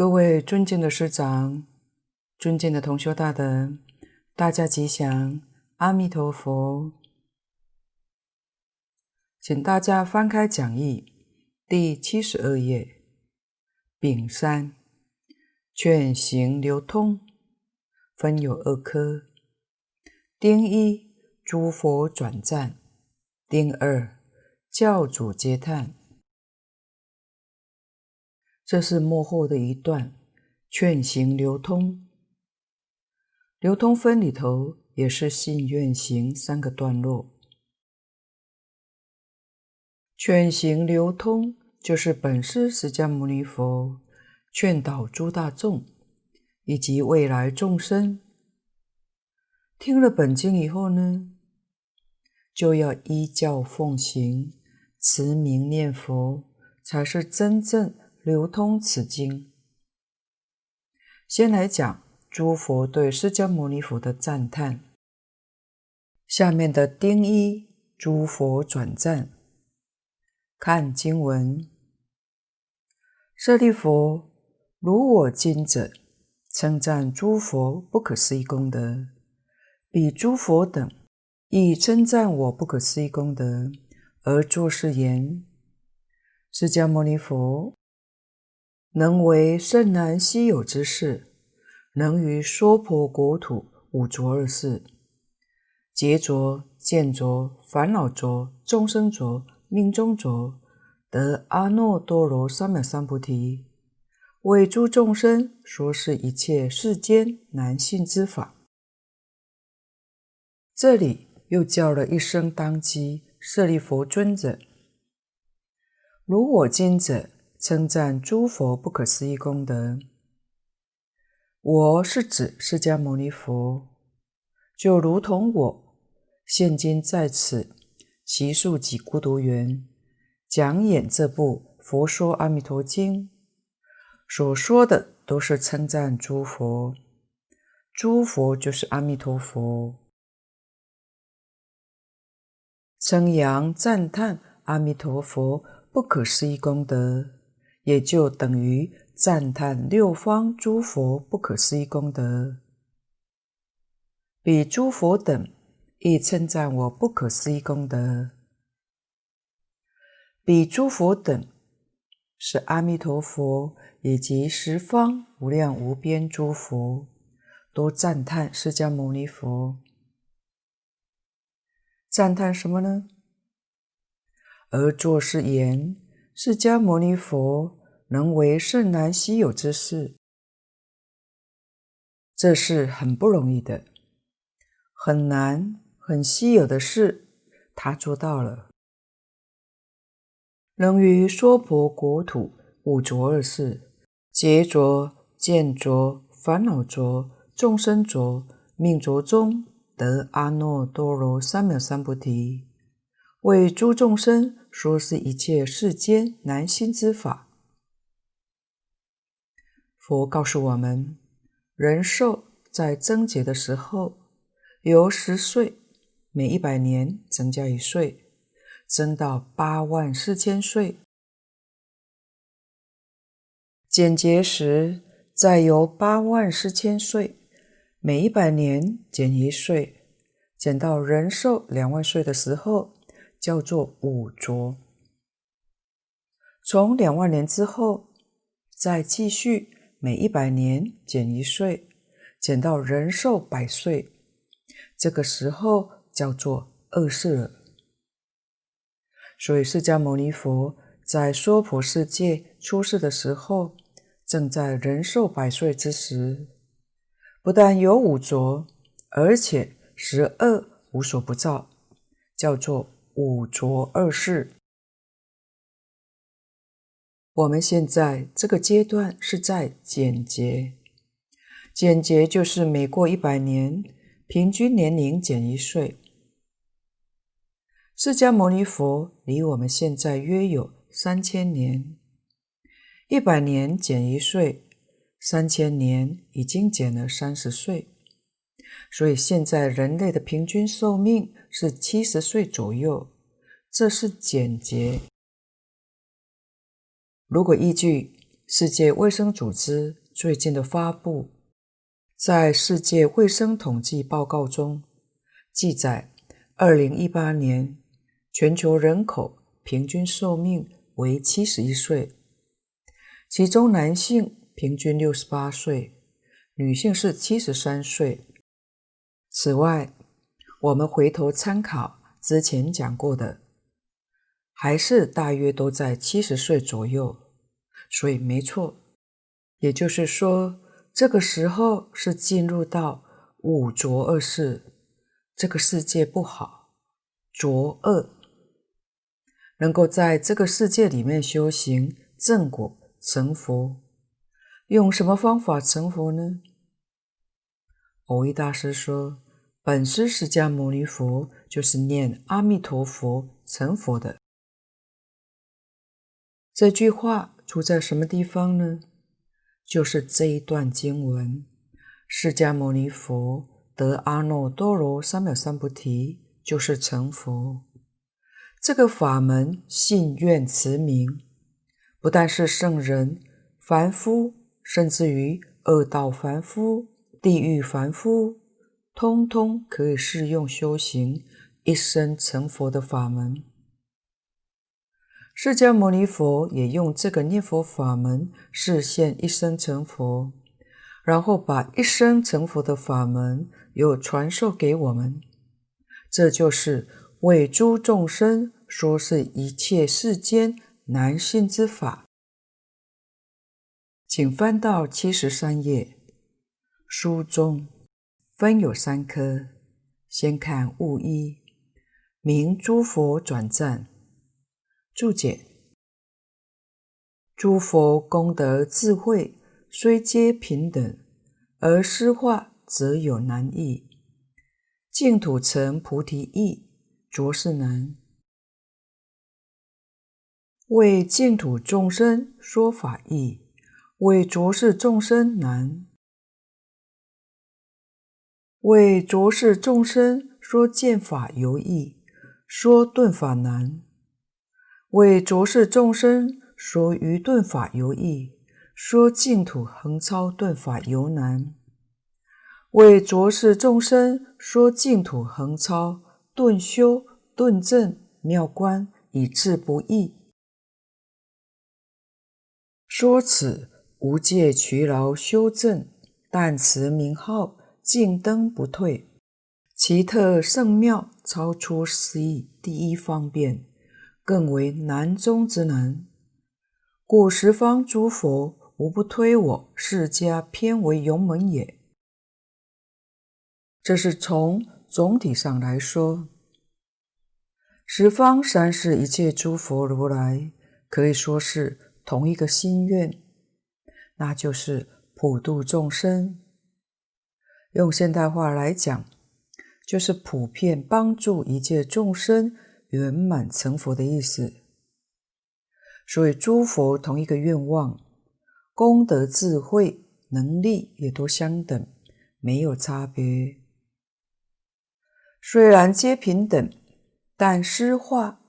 各位尊敬的师长，尊敬的同修大德，大家吉祥，阿弥陀佛。请大家翻开讲义第七十二页，丙三，劝行流通，分有二科。丁一，诸佛转赞；丁二，教主嗟叹。这是末后的一段，劝行流通。流通分里头也是信愿行三个段落。劝行流通就是本师释迦牟尼佛劝导诸大众以及未来众生，听了本经以后呢，就要依教奉行，持名念佛，才是真正。流通此经，先来讲诸佛对释迦牟尼佛的赞叹。下面的丁一，诸佛转赞。看经文：舍利弗，如我今者，称赞诸佛不可思议功德，彼诸佛等亦称赞我不可思议功德，而作是言：释迦牟尼佛。能为甚难稀有之事，能于娑婆国土五浊二世，劫浊、见浊、烦恼浊、众生浊、命终浊，得阿耨多罗三藐三菩提，为诸众生说是一切世间难信之法。这里又叫了一声当机，舍利弗尊者，如我今者。称赞诸佛不可思议功德，我是指释迦牟尼佛，就如同我现今在此只树给孤独园讲演这部《佛说阿弥陀经》，所说的都是称赞诸佛，诸佛就是阿弥陀佛，称扬赞叹阿弥陀佛不可思议功德。也就等于赞叹六方诸佛不可思议功德，比诸佛等亦称赞我不可思议功德。比诸佛等是阿弥陀佛以及十方无量无边诸佛，都赞叹释迦牟尼佛。赞叹什么呢？而作是言。释迦牟尼佛能为甚难稀有之事，这是很不容易的，很难、很稀有的事，他做到了。能于娑婆国土五浊二世，劫浊、见浊、烦恼浊、众生浊、命浊中，得阿耨多罗三藐三菩提。为诸众生说是一切世间难信之法。佛告诉我们，人寿在增劫的时候，由十岁，每一百年增加一岁，增到八万四千岁；减劫时，再由八万四千岁，每一百年减一岁，减到人寿两万岁的时候。叫做五浊，从两万年之后，再继续每一百年减一岁，减到人寿百岁，这个时候叫做二世。所以释迦牟尼佛在娑婆世界出世的时候，正在人寿百岁之时，不但有五浊，而且十恶无所不造，叫做。五浊二世，我们现在这个阶段是在简洁，简洁就是每过一百年，平均年龄减一岁。释迦牟尼佛离我们现在约有三千年，一百年减一岁，三千年已经减了三十岁，所以现在人类的平均寿命。是七十岁左右，这是简洁。如果依据世界卫生组织最近的发布，在世界卫生统计报告中记载，二零一八年全球人口平均寿命为七十一岁，其中男性平均六十八岁，女性是七十三岁。此外，我们回头参考之前讲过的，还是大约都在七十岁左右，所以没错。也就是说，这个时候是进入到五浊恶世，这个世界不好，浊恶，能够在这个世界里面修行正果成佛，用什么方法成佛呢？蕅益大师说。本师释迦牟尼佛就是念阿弥陀佛成佛的。这句话出在什么地方呢？就是这一段经文：释迦牟尼佛得阿耨多罗三藐三菩提，就是成佛。这个法门信愿持名，不但是圣人、凡夫，甚至于恶道凡夫、地狱凡夫。通通可以适用修行一生成佛的法门。释迦牟尼佛也用这个念佛法门示现一生成佛，然后把一生成佛的法门又传授给我们。这就是为诸众生说是一切世间难信之法。请翻到七十三页，书中。分有三科，先看物一，名诸佛转赞。注解：诸佛功德智慧虽皆平等，而施化则有难易。净土成菩提易，着实难。为净土众生说法易，为着是众生难。为着是众生说见法尤易，说顿法难；为着实众生说余顿法尤易，说净土横超顿法尤难；为着实众生说净土横超顿修顿证妙观以致不易。说此无借劬劳修证，但持名号。径登不退，奇特圣妙，超出思议，第一方便，更为难中之难。故十方诸佛无不推我释迦偏为勇门也。这是从总体上来说，十方三世一切诸佛如来可以说是同一个心愿，那就是普度众生。用现代话来讲，就是普遍帮助一切众生圆满成佛的意思。所以诸佛同一个愿望，功德、智慧、能力也都相等，没有差别。虽然皆平等，但施化，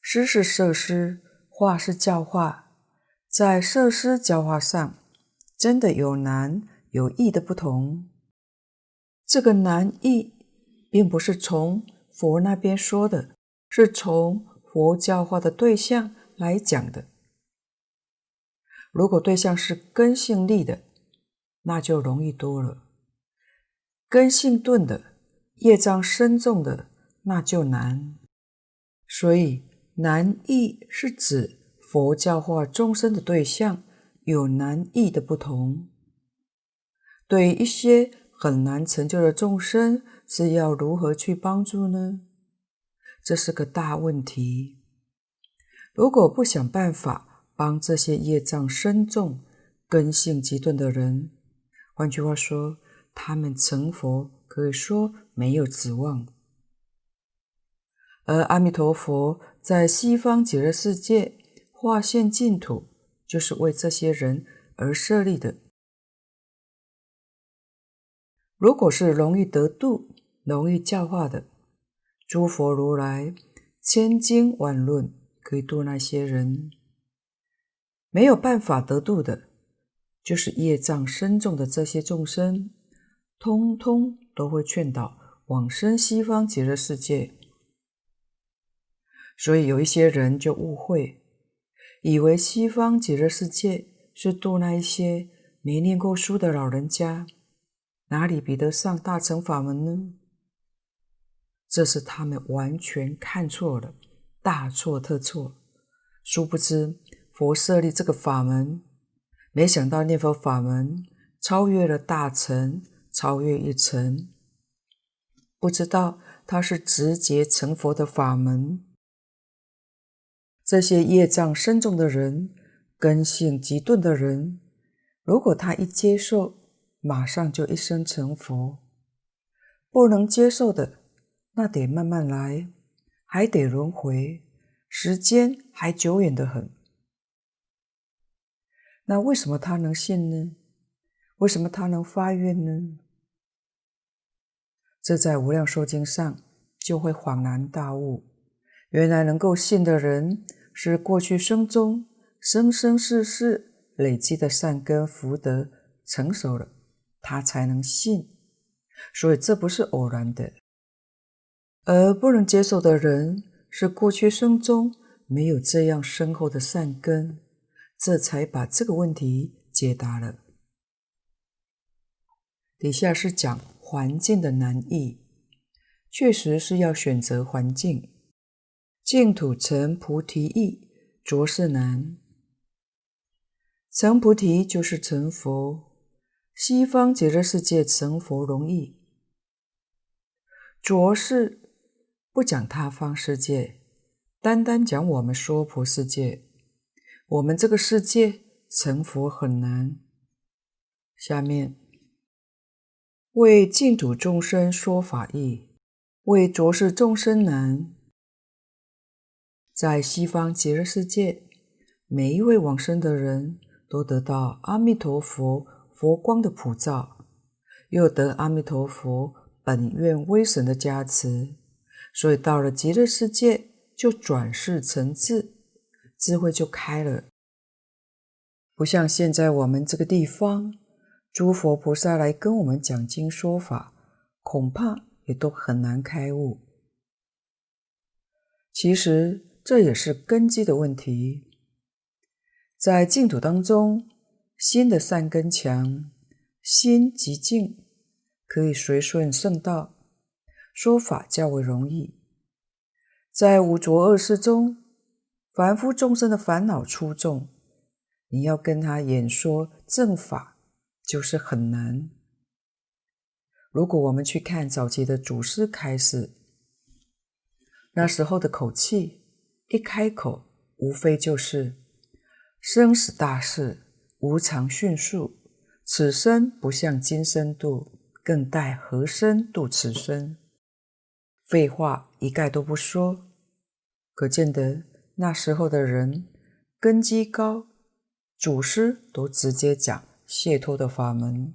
施是设施，化是教化，在设施教化上，真的有难有易的不同。这个难易，并不是从佛那边说的，是从佛教化的对象来讲的。如果对象是根性利的，那就容易多了；根性钝的、业障深重的，那就难。所以难易是指佛教化众生的对象有难易的不同。对于一些。很难成就的众生是要如何去帮助呢？这是个大问题。如果不想办法帮这些业障深重、根性极钝的人，换句话说，他们成佛可以说没有指望。而阿弥陀佛在西方极乐世界化现净土，就是为这些人而设立的。如果是容易得度、容易教化的诸佛如来，千经万论可以度那些人。没有办法得度的，就是业障深重的这些众生，通通都会劝导往生西方极乐世界。所以有一些人就误会，以为西方极乐世界是度那一些没念过书的老人家，哪里比得上大乘法门呢？这是他们完全看错了，大错特错。殊不知，佛设立这个法门，没想到念佛法门超越了大乘，超越一层。不知道它是直接成佛的法门。这些业障深重的人，根性极钝的人，如果他一接受，马上就一生成佛；不能接受的，那得慢慢来，还得轮回，时间还久远得很。那为什么他能信呢？为什么他能发愿呢？这在《无量寿经》上就会恍然大悟，原来能够信的人，是过去生中生生世世累积的善根福德成熟了，他才能信。所以这不是偶然的。而不能接受的人，是过去生中没有这样深厚的善根，这才把这个问题解答了。底下是讲环境的难易，确实是要选择环境，净土成菩提易，着实难。成菩提就是成佛，西方极乐世界成佛容易，着实。不讲他方世界，单单讲我们娑婆世界。我们这个世界成佛很难。下面为净土众生说法易，为浊世众生难。在西方极乐世界，每一位往生的人都得到阿弥陀佛佛光的普照，又得阿弥陀佛本愿威神的加持。所以到了极乐世界，就转世成智，智慧就开了。不像现在我们这个地方，诸佛菩萨来跟我们讲经说法，恐怕也都很难开悟。其实这也是根基的问题。在净土当中，心的善根强，心极静，可以随顺圣道。说法较为容易，在五浊恶世中，凡夫众生的烦恼出众，你要跟他演说正法，就是很难。如果我们去看早期的祖师开示，那时候的口气，一开口，无非就是生死大事，无常迅速，此生不向今生度，更待何生度此生。废话一概都不说，可见得那时候的人根基高，祖师都直接讲解脱的法门。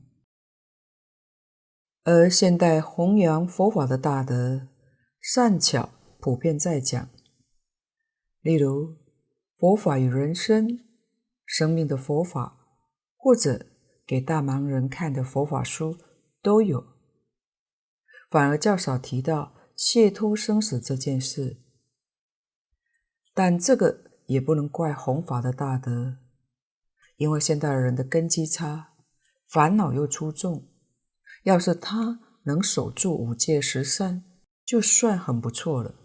而现代弘扬佛法的大德善巧普遍在讲，例如佛法与人生、生命的佛法，或者给大忙人看的佛法书都有，反而较少提到。解脱生死这件事，但这个也不能怪弘法的大德，因为现代人的根基差，烦恼又出众。要是他能守住五戒十善，就算很不错了。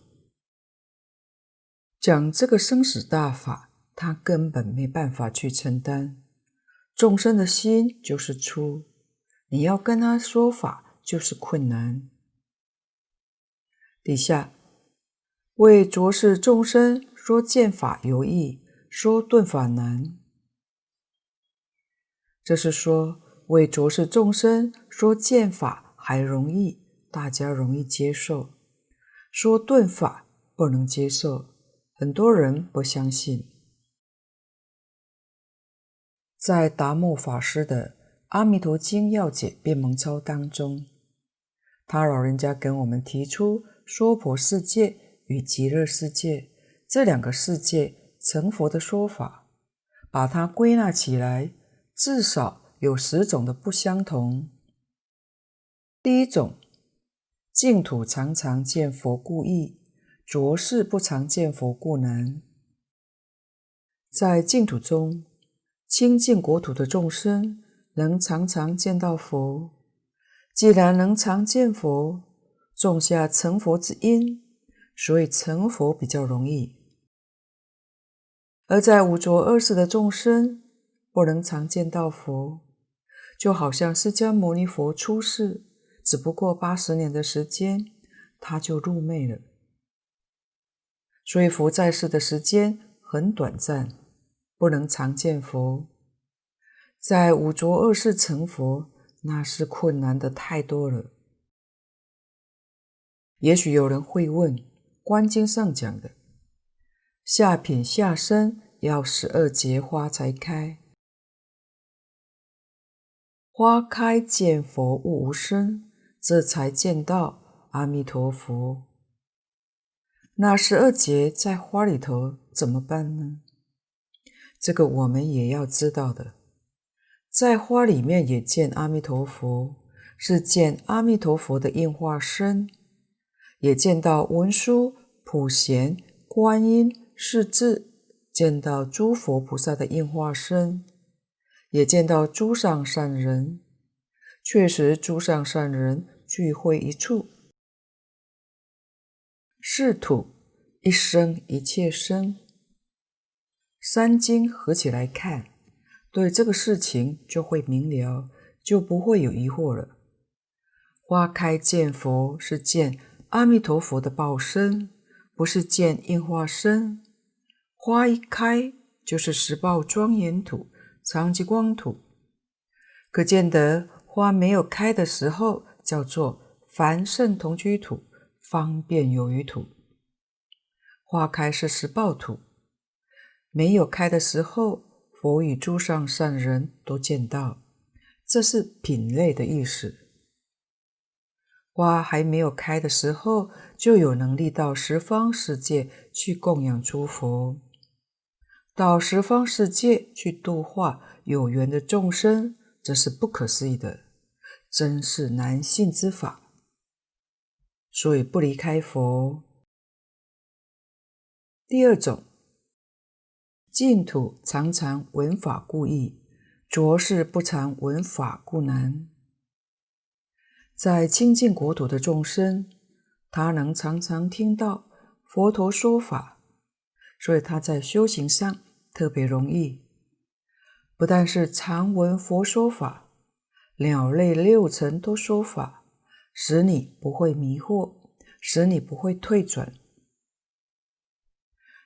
讲这个生死大法，他根本没办法去承担。众生的心就是粗，你要跟他说法就是困难。底下为着世众生说见法容易，说顿法难。这是说为着世众生说见法还容易，大家容易接受；说顿法不能接受，很多人不相信。在达摩法师的《阿弥陀经要解辩蒙钞》当中，他老人家跟我们提出。娑婆世界与极乐世界这两个世界成佛的说法，把它归纳起来，至少有十种的不相同。第一种，净土常常见佛故易，浊世不常见佛故难。在净土中，清净国土的众生能常常见到佛。既然能常见佛，种下成佛之因，所以成佛比较容易。而在五浊恶世的众生，不能常见到佛，就好像释迦牟尼佛出世，只不过八十年的时间，他就入灭了。所以佛在世的时间很短暂，不能常见佛。在五浊恶世成佛，那是困难的太多了。也许有人会问，《观经》上讲的。下品下生要十二劫花才开，花开见佛悟无生，这才见到阿弥陀佛。那十二劫在花里头怎么办呢？这个我们也要知道的，在花里面也见阿弥陀佛，是见阿弥陀佛的应化身，也见到文殊、普贤、观音。是自见到诸佛菩萨的应化身，也见到诸上善人，确实诸上善人聚会一处。是土一生一切生，三经合起来看，对这个事情就会明了，就不会有疑惑了。花开见佛是见阿弥陀佛的报身，不是见应化身。花一开，就是十报庄严土、常寂光土。可见得花没有开的时候，叫做凡圣同居土、方便有余土。花开是十报土，没有开的时候，佛与诸上善人都见到，这是品类的意思。花还没有开的时候，就有能力到十方世界去供养诸佛。到十方世界去度化有缘的众生，这是不可思议的，真是难信之法。所以不离开佛。第二种，净土常常闻法故易，浊世不常闻法故难。在清净国土的众生，他能常常听到佛陀说法，所以他在修行上。特别容易，不但是常闻佛说法，鸟类六尘都说法，使你不会迷惑，使你不会退转。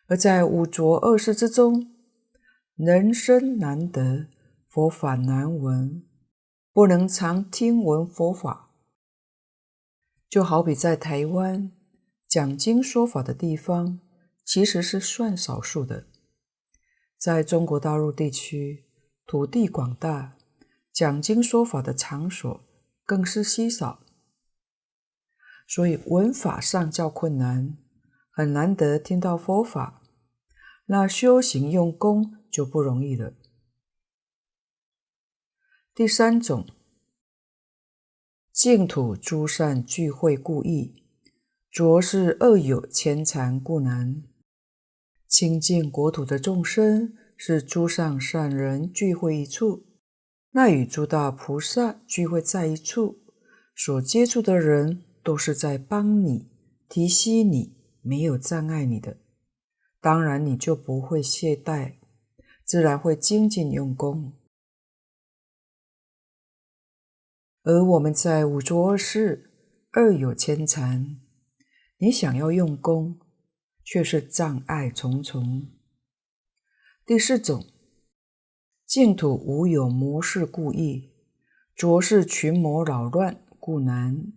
而在五浊恶世之中，人生难得，佛法难闻，不能常听闻佛法。就好比在台湾讲经说法的地方，其实是算少数的。在中国大陆地区，土地广大，讲经说法的场所更是稀少，所以闻法上较困难，很难得听到佛法，那修行用功就不容易了。第三种，净土诸善聚会故易，浊世恶友牵缠故难。清净国土的众生是诸上善人聚会一处，那与诸大菩萨聚会在一处，所接触的人都是在帮你、提携你，没有障碍你的，当然你就不会懈怠，自然会精进用功。而我们在五浊恶世，恶友牵缠，你想要用功。却是障碍重重。第四种，净土无有魔事故意，浊世群魔扰乱故难。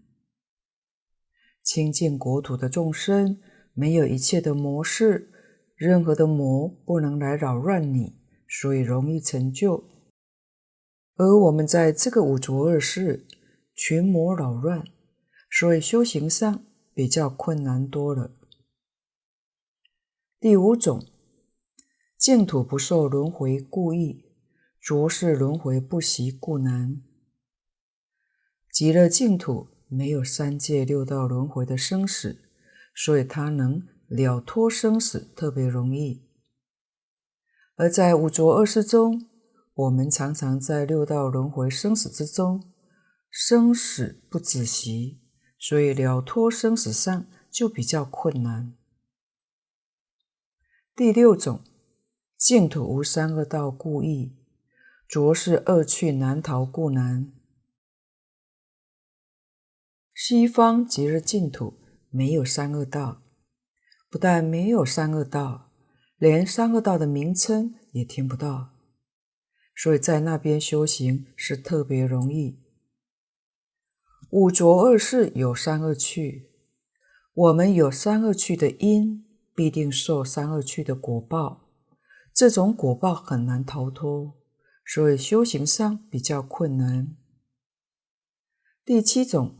清净国土的众生没有一切的魔事，任何的魔不能来扰乱你，所以容易成就。而我们在这个五浊恶世，群魔扰乱，所以修行上比较困难多了。第五种，净土不受轮回故意，浊世轮回不习故难。极乐净土没有三界六道轮回的生死，所以它能了脱生死特别容易。而在五浊恶世中，我们常常在六道轮回生死之中，生死不止息，所以了脱生死上就比较困难。第六种，净土无三恶道故易，浊世恶趣难逃故难。西方极乐净土没有三恶道，不但没有三恶道，连三恶道的名称也听不到。所以在那边修行是特别容易。五浊恶世有三恶趣，我们有三恶趣的因，必定受三恶趣的果报，这种果报很难逃脱，所以修行上比较困难。第七种，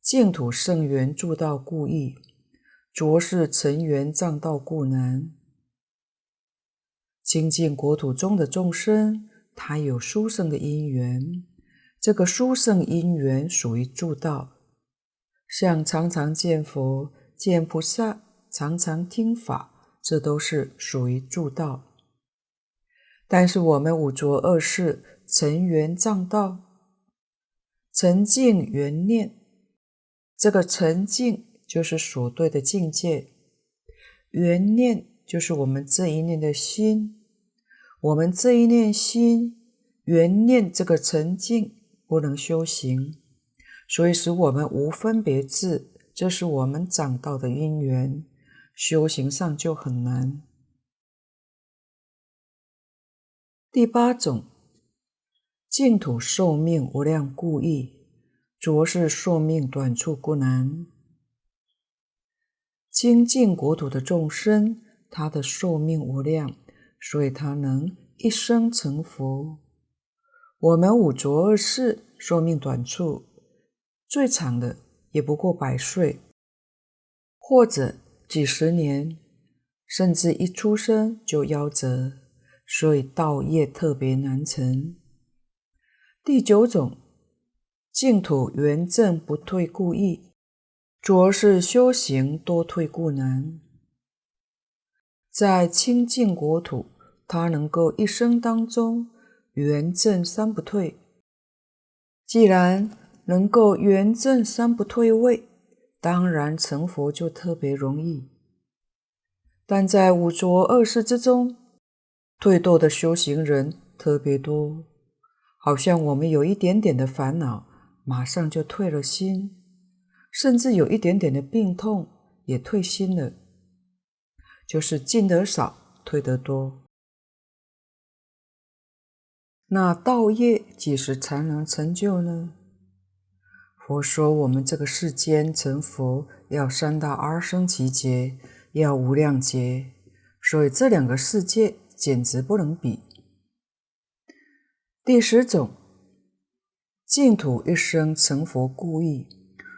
净土圣缘助道故易，浊世尘缘障道故难。清净国土中的众生，他有殊胜的因缘，这个殊胜因缘属于助道，像常常见佛、见菩萨、常常听法，这都是属于助道。但是我们五浊恶世尘缘障道，尘境缘念，这个尘境就是所对的境界，缘念。就是我们这一念的心，我们这一念心缘念这个沉静不能修行，所以使我们无分别智，这是我们长道的因缘，修行上就很难。第八种，净土寿命无量故易，浊世寿命短促故难。清净国土的众生。他的寿命无量，所以他能一生成佛。我们五浊恶世寿命短促，最长的也不过百岁，或者几十年，甚至一出生就夭折，所以道业特别难成。第九种，净土圆正不退故易，浊世修行多退故难。在清净国土，他能够一生当中圆证三不退。既然能够圆证三不退位，当然成佛就特别容易。但在五浊恶世之中，退堕的修行人特别多，好像我们有一点点的烦恼，马上就退了心，甚至有一点点的病痛，也退心了。就是进得少，退得多。那道业几时才能成就呢？佛说，我们这个世间成佛要三大阿僧只劫，要无量劫，所以这两个世界简直不能比。第十种，净土一生成佛故易，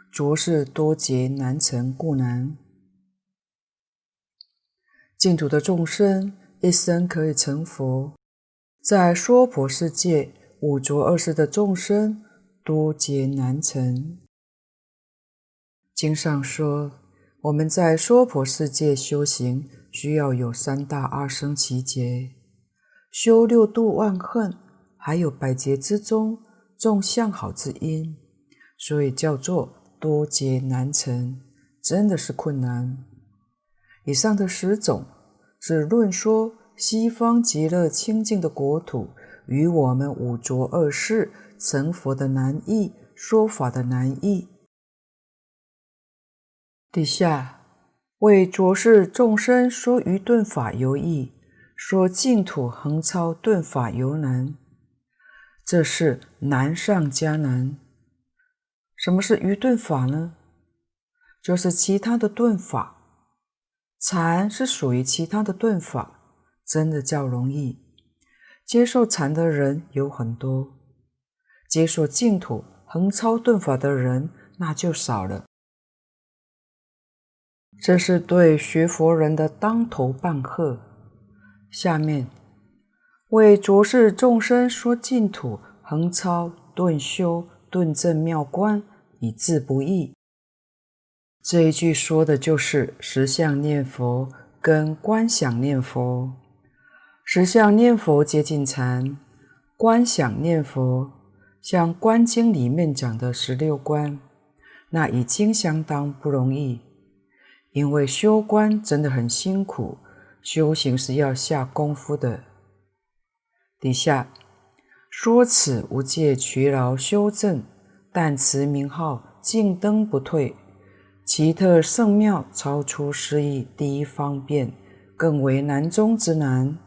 浊世多劫难成故难。净土的众生一生可以成佛，在娑婆世界五浊恶世的众生多劫难成。经上说，我们在娑婆世界修行，需要有三大阿僧只劫，修六度万恨，还有百劫之中种相好之因，所以叫做多劫难成，真的是困难。以上的十种。是论说西方极乐清净的国土与我们五浊恶世成佛的难易，说法的难易。底下为浊世众生说余顿法尤易，说净土横超顿法犹难。这是难上加难。什么是余顿法呢？就是其他的顿法。禅是属于其他的顿法，真的较容易。接受禅的人有很多，接受净土横超顿法的人那就少了。这是对学佛人的当头棒喝。下面为浊世众生说净土横超顿修顿证妙观，以自不易。这一句说的就是实相念佛跟观想念佛。实相念佛接近禅，观想念佛像《观经》里面讲的十六观，那已经相当不容易，因为修观真的很辛苦。修行是要下功夫的。底下说此无戒劬劳修证，但持名号径登不退，奇特圣妙，超出诗意，第一方便，更为难中之难。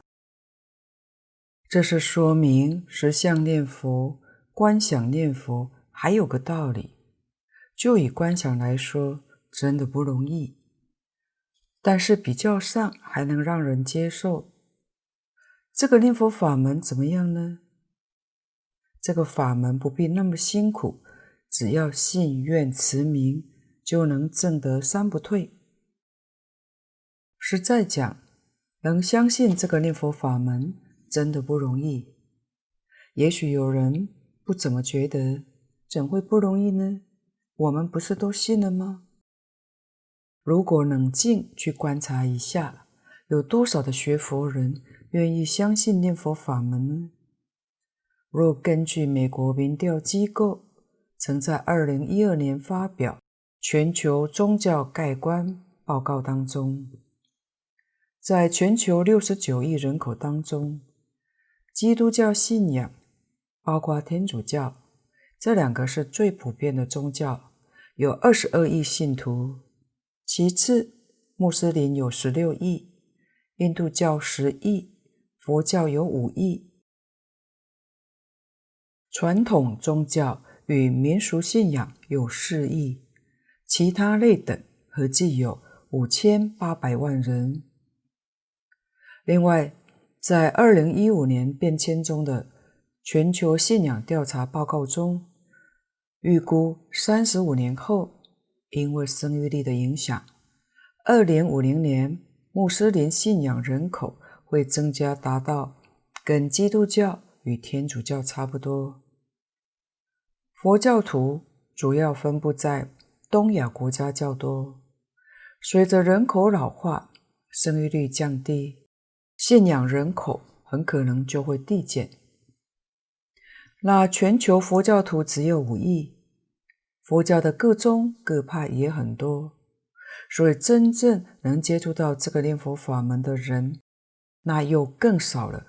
这是说明实相念佛、观想念佛还有个道理。就以观想来说，真的不容易。但是比较上还能让人接受。这个念佛法门怎么样呢？这个法门不必那么辛苦，只要信愿持名，就能证得三不退。实在讲，能相信这个念佛法门真的不容易。也许有人不怎么觉得，怎会不容易呢？我们不是都信了吗？如果冷静去观察一下，有多少的学佛人愿意相信念佛法门呢？若根据美国民调机构曾在二零一二年发表《全球宗教概观》报告当中，在全球六十九亿人口当中，基督教信仰，包括天主教，这两个是最普遍的宗教，有二十二亿信徒。其次，穆斯林有十六亿，印度教十亿，佛教有五亿。传统宗教与民俗信仰有四亿，其他类等合计有五千八百万人。另外，在二零一五年变迁中的全球信仰调查报告中，预估三十五年后。因为生育力的影响，二零五零年穆斯林信仰人口会增加，达到跟基督教与天主教差不多。佛教徒主要分布在东亚国家较多。随着人口老化，生育率降低，信仰人口很可能就会递减。那全球佛教徒只有五亿。佛教的各宗各派也很多，所以真正能接触到这个念佛法门的人，那又更少了。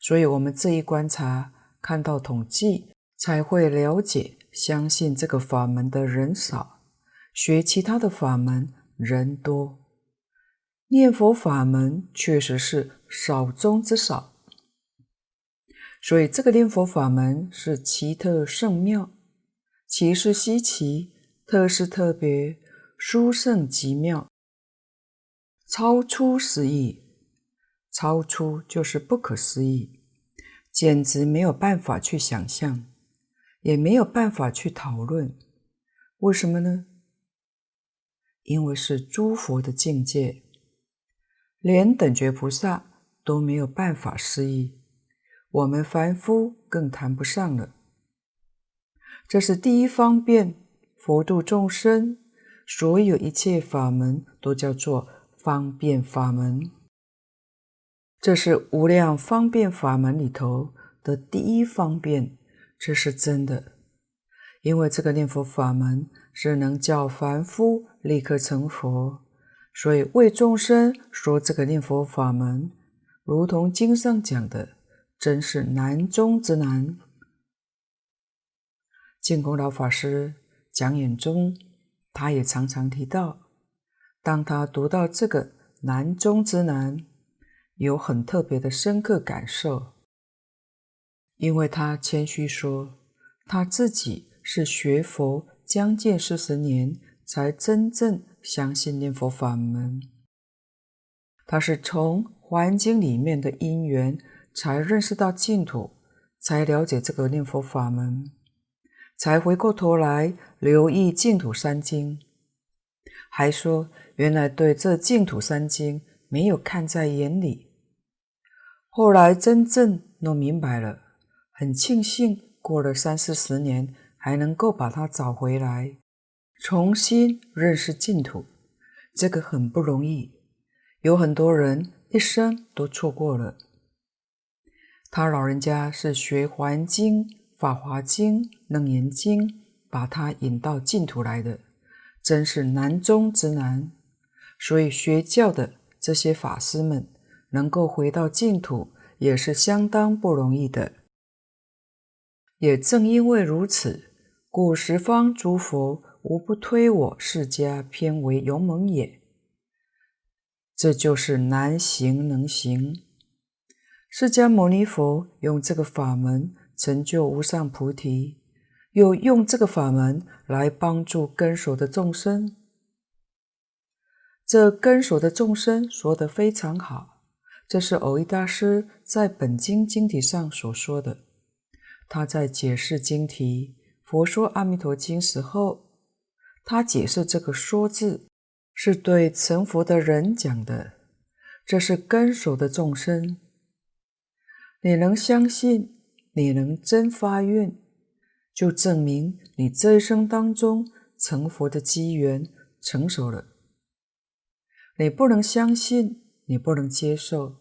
所以，我们这一观察，看到统计，才会了解，相信这个法门的人少，学其他的法门人多。念佛法门确实是少中之少，所以这个念佛法门是奇特圣妙。奇是稀奇，特是特别，殊胜极妙，超出思议。超出就是不可思议，简直没有办法去想象，也没有办法去讨论。为什么呢？因为是诸佛的境界，连等觉菩萨都没有办法思议，我们凡夫更谈不上了。这是第一方便，佛度众生，所有一切法门都叫做方便法门。这是无量方便法门里头的第一方便，这是真的。因为这个念佛法门是能叫凡夫立刻成佛，所以为众生说这个念佛法门，如同经上讲的，真是难中之难。净空老法师讲演中，他也常常提到，当他读到这个难中之难，有很特别的深刻感受，因为他谦虚说，他自己是学佛将近四十年，才真正相信念佛法门。他是从《华严经》里面的因缘，才认识到净土，才了解这个念佛法门。才回过头来留意净土三经，还说原来对这净土三经没有看在眼里，后来真正弄明白了，很庆幸过了三四十年还能够把它找回来，重新认识净土，这个很不容易，有很多人一生都错过了。他老人家是学《华严经》《法华经》《楞严经》，把他引到净土来的，真是难中之难。所以学教的这些法师们能够回到净土，也是相当不容易的。也正因为如此，古十方诸佛无不推我释迦偏为勇猛也。这就是难行能行。释迦牟尼佛用这个法门成就无上菩提，又用这个法门来帮助根熟的众生。这根熟的众生说得非常好，这是蕅益大师在本经经题上所说的。他在解释经题《佛说阿弥陀经》时候，他解释这个“说”字是对成佛的人讲的，这是根熟的众生。你能相信，你能真发愿，就证明你这一生当中成佛的机缘成熟了。你不能相信，你不能接受，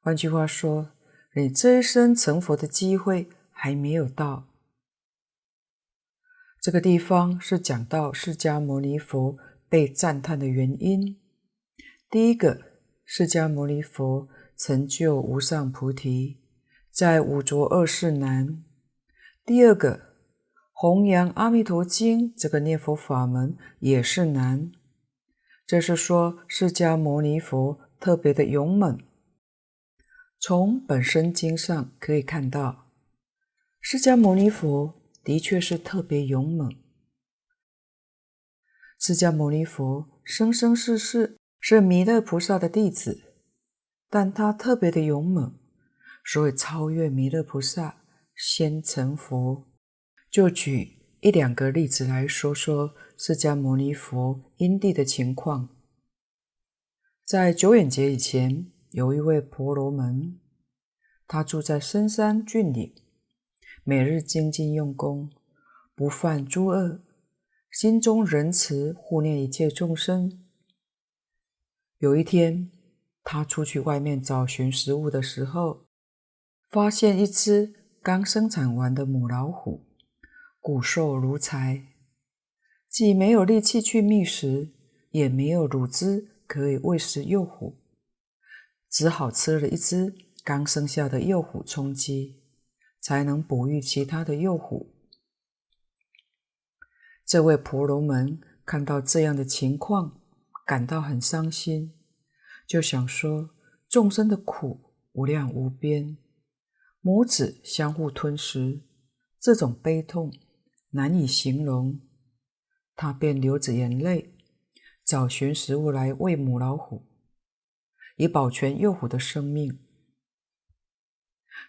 换句话说，你这一生成佛的机会还没有到。这个地方是讲到释迦牟尼佛被赞叹的原因。第一个，释迦牟尼佛成就无上菩提。在五浊恶世难。第二个，弘扬阿弥陀经这个念佛法门也是难。这是说释迦牟尼佛特别的勇猛。从本生经上可以看到，释迦牟尼佛的确是特别勇猛。释迦牟尼佛生生世世是弥勒菩萨的弟子，但他特别的勇猛。所以超越弥勒菩萨，先成佛。就举一两个例子来说说释迦牟尼佛因地的情况。在久远劫以前，有一位婆罗门，他住在深山峻岭，每日精进用功，不犯诸恶，心中仁慈，护念一切众生。有一天，他出去外面找寻食物的时候，发现一只刚生产完的母老虎，骨瘦如柴，既没有力气去觅食，也没有乳汁可以喂食幼虎，只好吃了一只刚生下的幼虎充饥，才能哺育其他的幼虎。这位婆罗门看到这样的情况，感到很伤心，就想说：众生的苦无量无边。母子相互吞食，这种悲痛难以形容。他便流着眼泪，找寻食物来喂母老虎，以保全幼虎的生命。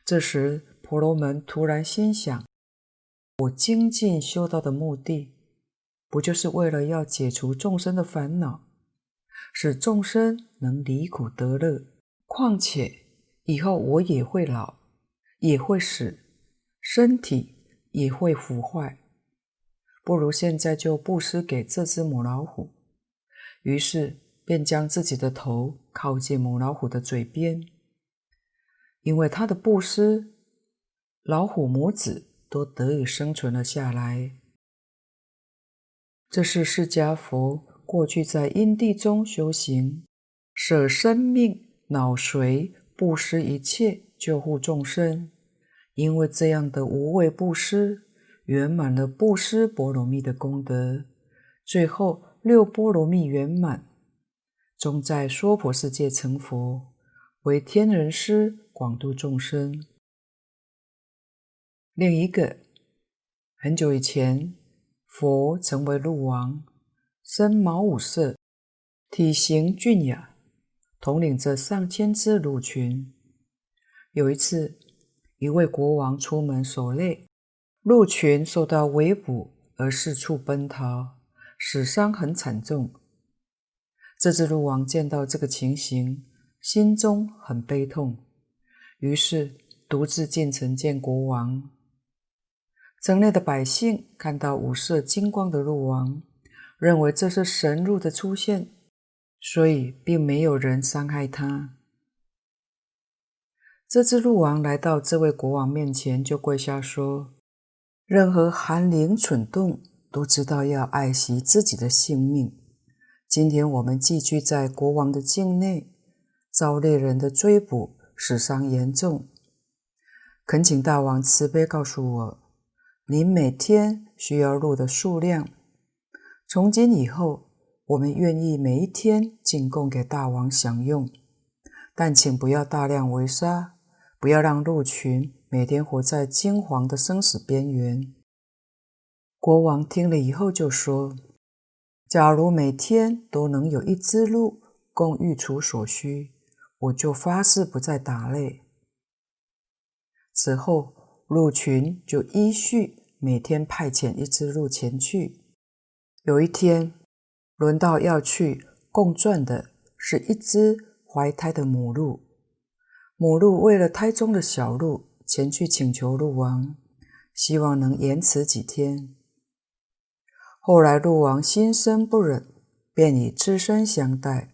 这时，婆罗门突然心想：我精进修道的目的，不就是为了要解除众生的烦恼，使众生能离苦得乐？况且以后我也会老。也会死，身体也会腐坏，不如现在就布施给这只母老虎。于是便将自己的头靠近母老虎的嘴边，因为他的布施，老虎母子都得以生存了下来。这是释迦佛过去在因地中修行，舍生命、脑髓，布施一切，救护众生。因为这样的无畏布施，圆满了布施波罗蜜的功德，最后六波罗蜜圆满，终在娑婆世界成佛，为天人师，广度众生。另一个，很久以前，佛成为鹿王，身毛五色，体型俊雅，统领着上千只鹿群。有一次，一位国王出门狩猎，鹿群受到围捕而四处奔逃，死伤很惨重。这只鹿王见到这个情形，心中很悲痛，于是独自进城见国王。城内的百姓看到五色金光的鹿王，认为这是神鹿的出现，所以并没有人伤害它。这只鹿王来到这位国王面前，就跪下说：“任何寒灵蠢动都知道要爱惜自己的性命。今天我们寄居在国王的境内，遭猎人的追捕，死伤严重。恳请大王慈悲告诉我，您每天需要鹿的数量。从今以后，我们愿意每一天进贡给大王享用，但请不要大量围杀。”不要让鹿群每天活在惊惶的生死边缘。国王听了以后就说：“假如每天都能有一只鹿供御厨所需，我就发誓不再打猎。”此后，鹿群就依序每天派遣一只鹿前去。有一天，轮到要去共转的是一只怀胎的母鹿。母鹿为了胎中的小鹿，前去请求鹿王，希望能延迟几天。后来鹿王心生不忍，便以只身相待。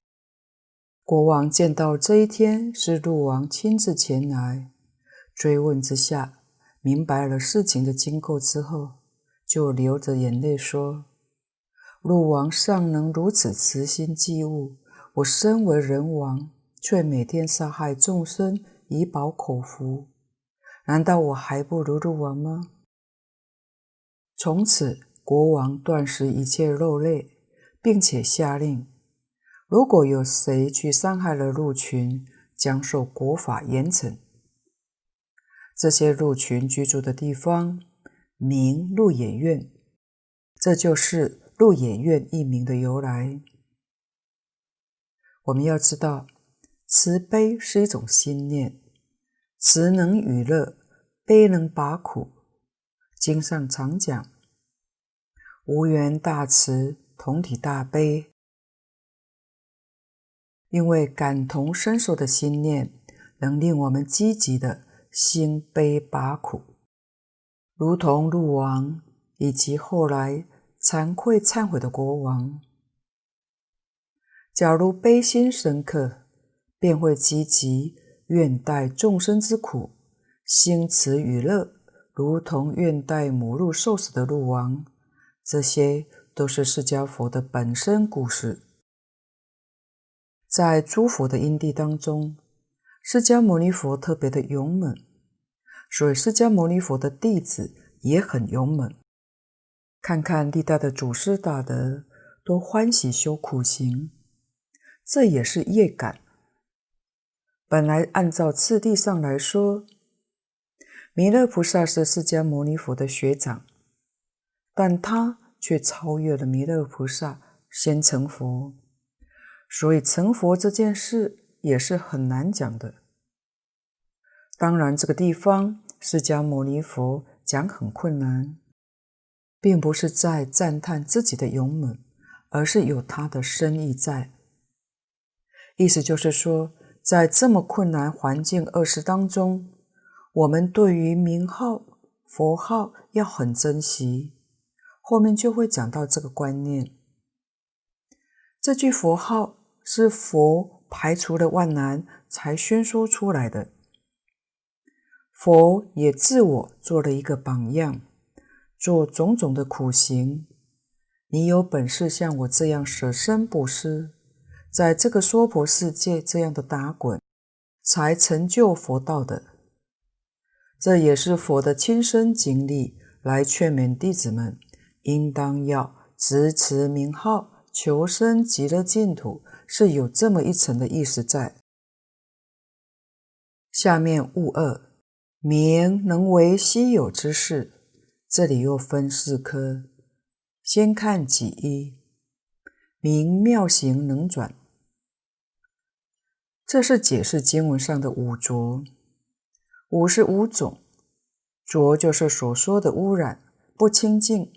国王见到这一天是鹿王亲自前来，追问之下，明白了事情的经过之后，就流着眼泪说：“鹿王尚能如此慈心济物，我身为人王。”却每天杀害众生以饱口福，难道我还不如鹿王吗？从此，国王断食一切肉类，并且下令：如果有谁去伤害了鹿群，将受国法严惩。这些鹿群居住的地方名鹿野苑，这就是鹿野苑一名的由来。我们要知道。慈悲是一种心念，慈能与乐，悲能拔苦。经上常讲：“无缘大慈，同体大悲。”因为感同身受的心念，能令我们积极的心悲拔苦，如同鹿王以及后来惭愧忏悔的国王。假如悲心深刻，便会积极愿代众生之苦，心慈与乐，如同愿代母鹿受死的鹿王。这些都是释迦佛的本身故事。在诸佛的因地当中，释迦牟尼佛特别的勇猛，所以释迦牟尼佛的弟子也很勇猛。看看历代的祖师大德都欢喜修苦行，这也是业感。本来按照次第上来说，弥勒菩萨是释迦牟尼佛的学长，但他却超越了弥勒菩萨，先成佛。所以成佛这件事也是很难讲的。当然，这个地方释迦牟尼佛讲很困难，并不是在赞叹自己的勇猛，而是有他的深意在。意思就是说。在这么困难环境恶世当中，我们对于名号、佛号要很珍惜。后面就会讲到这个观念。这句佛号是佛排除了万难才宣说出来的，佛也自我做了一个榜样，做种种的苦行。你有本事像我这样舍身布施。在这个娑婆世界这样的打滚，才成就佛道的。这也是佛的亲身经历，来劝勉弟子们，应当要执持名号，求生极乐净土，是有这么一层的意思在。下面物二，名能为稀有之事，这里又分四科，先看己一，名妙行能转。这是解释经文上的五浊，五是五种，浊就是所说的污染、不清净，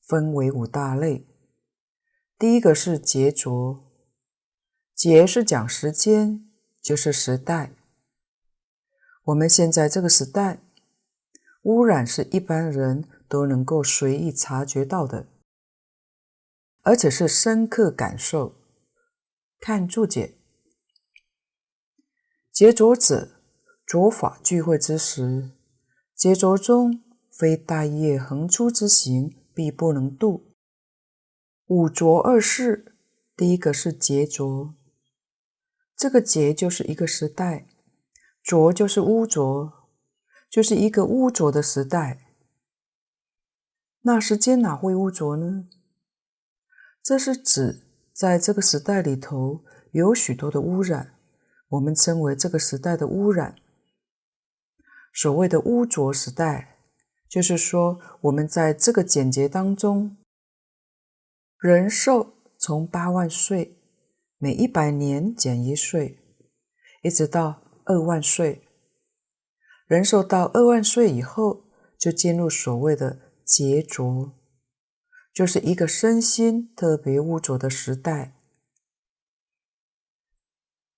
分为五大类。第一个是劫浊，劫是讲时间，就是时代。我们现在这个时代，污染是一般人都能够随意察觉到的，而且是深刻感受。看注解，劫浊者，浊法聚会之时，劫浊中非大业横出之行，必不能度。五浊二世，第一个是劫浊，这个劫就是一个时代，浊就是污浊，就是一个污浊的时代。那时间哪会污浊呢？这是指。在这个时代里头，有许多的污染，我们称为这个时代的污染。所谓的污浊时代，就是说我们在这个简洁当中，人寿从八万岁，每一百年减一岁，一直到二万岁。人寿到二万岁以后，就进入所谓的劫浊。就是一个身心特别污浊的时代，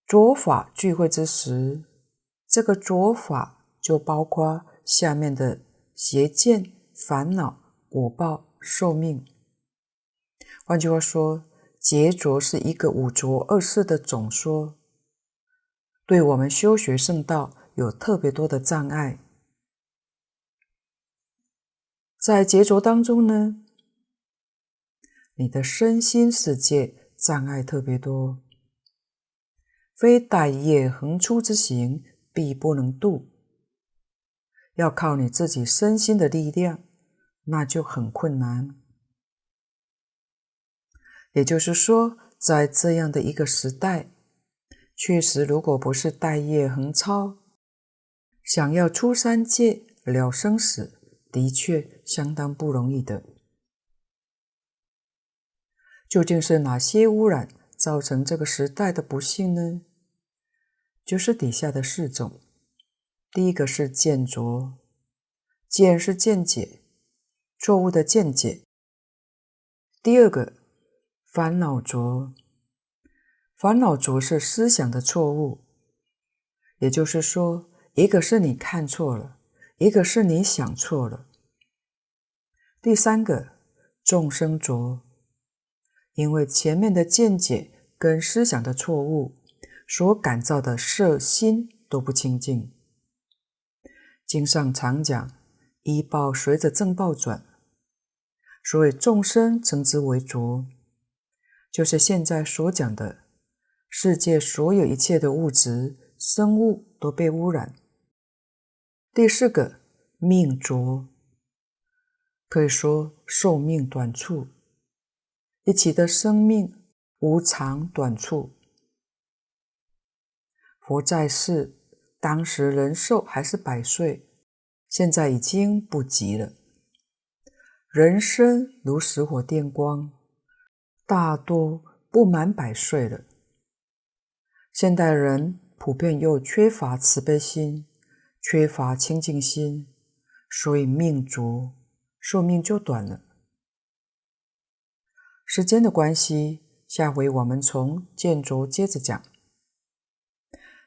浊法聚会之时，这个浊法就包括下面的邪见、烦恼、果报、寿命。换句话说，劫浊是一个五浊二世的总说，对我们修学圣道有特别多的障碍。在劫浊当中呢，你的身心世界障碍特别多，非歹业横出之行，必不能度。要靠你自己身心的力量，那就很困难。也就是说，在这样的一个时代，确实，如果不是待业横超，想要出三界了生死，的确相当不容易的。究竟是哪些污染造成这个时代的不幸呢？就是底下的四种。第一个是见浊，见是见解，错误的见解。第二个烦恼浊，烦恼浊是思想的错误，也就是说，一个是你看错了，一个是你想错了。第三个众生浊。因为前面的见解跟思想的错误，所感造的色心都不清净。经上常讲，依报随着正报转，所以众生称之为浊，就是现在所讲的世界所有一切的物质生物都被污染。第四个命浊，可以说寿命短促。一起的生命无常短促。佛在世，当时人寿还是百岁，现在已经不及了。人生如石火电光，大多不满百岁了。现代人普遍又缺乏慈悲心，缺乏清净心，所以命浊，寿命就短了。时间的关系，下回我们从建筑接着讲。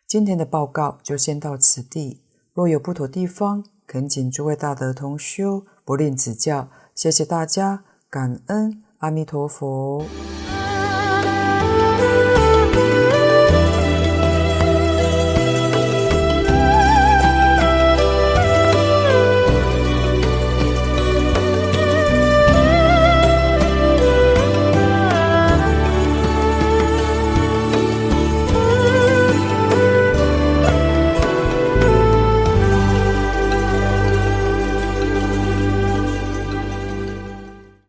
今天的报告就先到此地，若有不妥地方，恳请诸位大德同修不吝指教。谢谢大家，感恩阿弥陀佛。